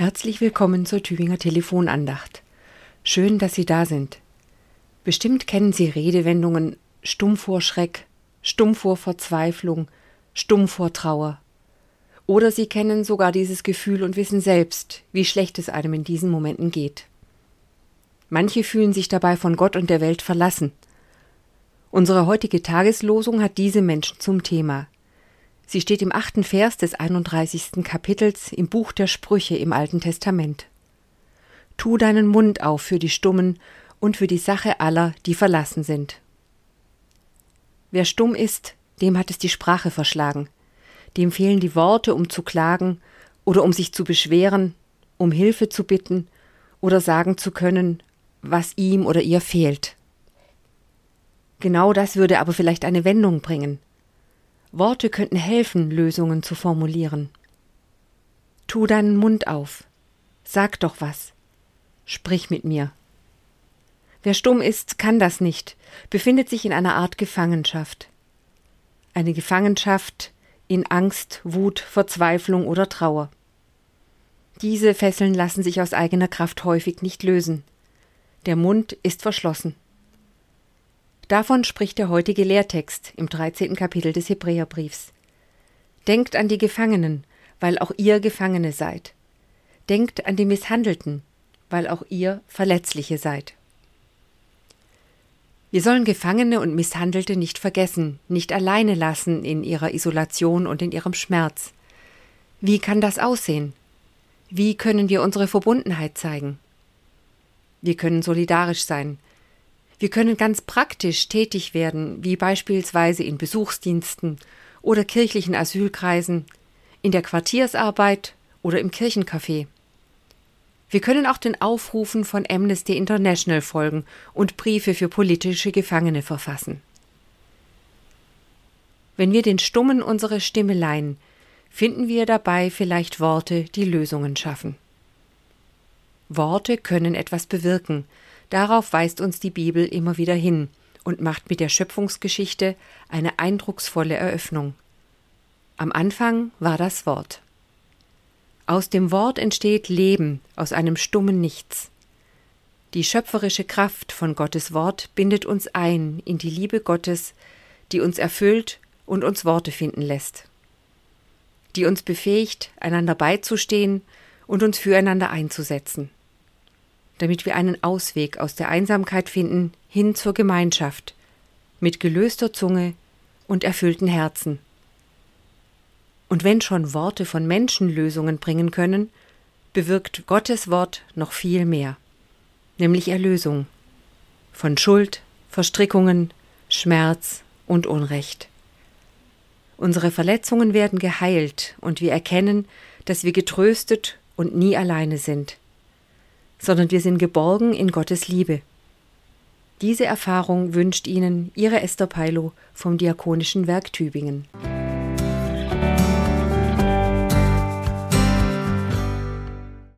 Herzlich willkommen zur Tübinger Telefonandacht. Schön, dass Sie da sind. Bestimmt kennen Sie Redewendungen stumm vor Schreck, stumm vor Verzweiflung, stumm vor Trauer. Oder Sie kennen sogar dieses Gefühl und wissen selbst, wie schlecht es einem in diesen Momenten geht. Manche fühlen sich dabei von Gott und der Welt verlassen. Unsere heutige Tageslosung hat diese Menschen zum Thema. Sie steht im achten Vers des 31. Kapitels im Buch der Sprüche im Alten Testament. Tu deinen Mund auf für die Stummen und für die Sache aller, die verlassen sind. Wer stumm ist, dem hat es die Sprache verschlagen, dem fehlen die Worte, um zu klagen oder um sich zu beschweren, um Hilfe zu bitten oder sagen zu können, was ihm oder ihr fehlt. Genau das würde aber vielleicht eine Wendung bringen, Worte könnten helfen, Lösungen zu formulieren. Tu deinen Mund auf. Sag doch was. Sprich mit mir. Wer stumm ist, kann das nicht, befindet sich in einer Art Gefangenschaft. Eine Gefangenschaft in Angst, Wut, Verzweiflung oder Trauer. Diese Fesseln lassen sich aus eigener Kraft häufig nicht lösen. Der Mund ist verschlossen. Davon spricht der heutige Lehrtext im 13. Kapitel des Hebräerbriefs. Denkt an die Gefangenen, weil auch ihr Gefangene seid. Denkt an die Misshandelten, weil auch ihr Verletzliche seid. Wir sollen Gefangene und Misshandelte nicht vergessen, nicht alleine lassen in ihrer Isolation und in ihrem Schmerz. Wie kann das aussehen? Wie können wir unsere Verbundenheit zeigen? Wir können solidarisch sein, wir können ganz praktisch tätig werden, wie beispielsweise in Besuchsdiensten oder kirchlichen Asylkreisen, in der Quartiersarbeit oder im Kirchencafé. Wir können auch den Aufrufen von Amnesty International folgen und Briefe für politische Gefangene verfassen. Wenn wir den Stummen unsere Stimme leihen, finden wir dabei vielleicht Worte, die Lösungen schaffen. Worte können etwas bewirken, Darauf weist uns die Bibel immer wieder hin und macht mit der Schöpfungsgeschichte eine eindrucksvolle Eröffnung. Am Anfang war das Wort. Aus dem Wort entsteht Leben aus einem stummen Nichts. Die schöpferische Kraft von Gottes Wort bindet uns ein in die Liebe Gottes, die uns erfüllt und uns Worte finden lässt, die uns befähigt, einander beizustehen und uns füreinander einzusetzen damit wir einen Ausweg aus der Einsamkeit finden hin zur Gemeinschaft, mit gelöster Zunge und erfüllten Herzen. Und wenn schon Worte von Menschen Lösungen bringen können, bewirkt Gottes Wort noch viel mehr, nämlich Erlösung von Schuld, Verstrickungen, Schmerz und Unrecht. Unsere Verletzungen werden geheilt und wir erkennen, dass wir getröstet und nie alleine sind sondern wir sind geborgen in Gottes Liebe. Diese Erfahrung wünscht Ihnen Ihre Esther Peilo vom Diakonischen Werk Tübingen.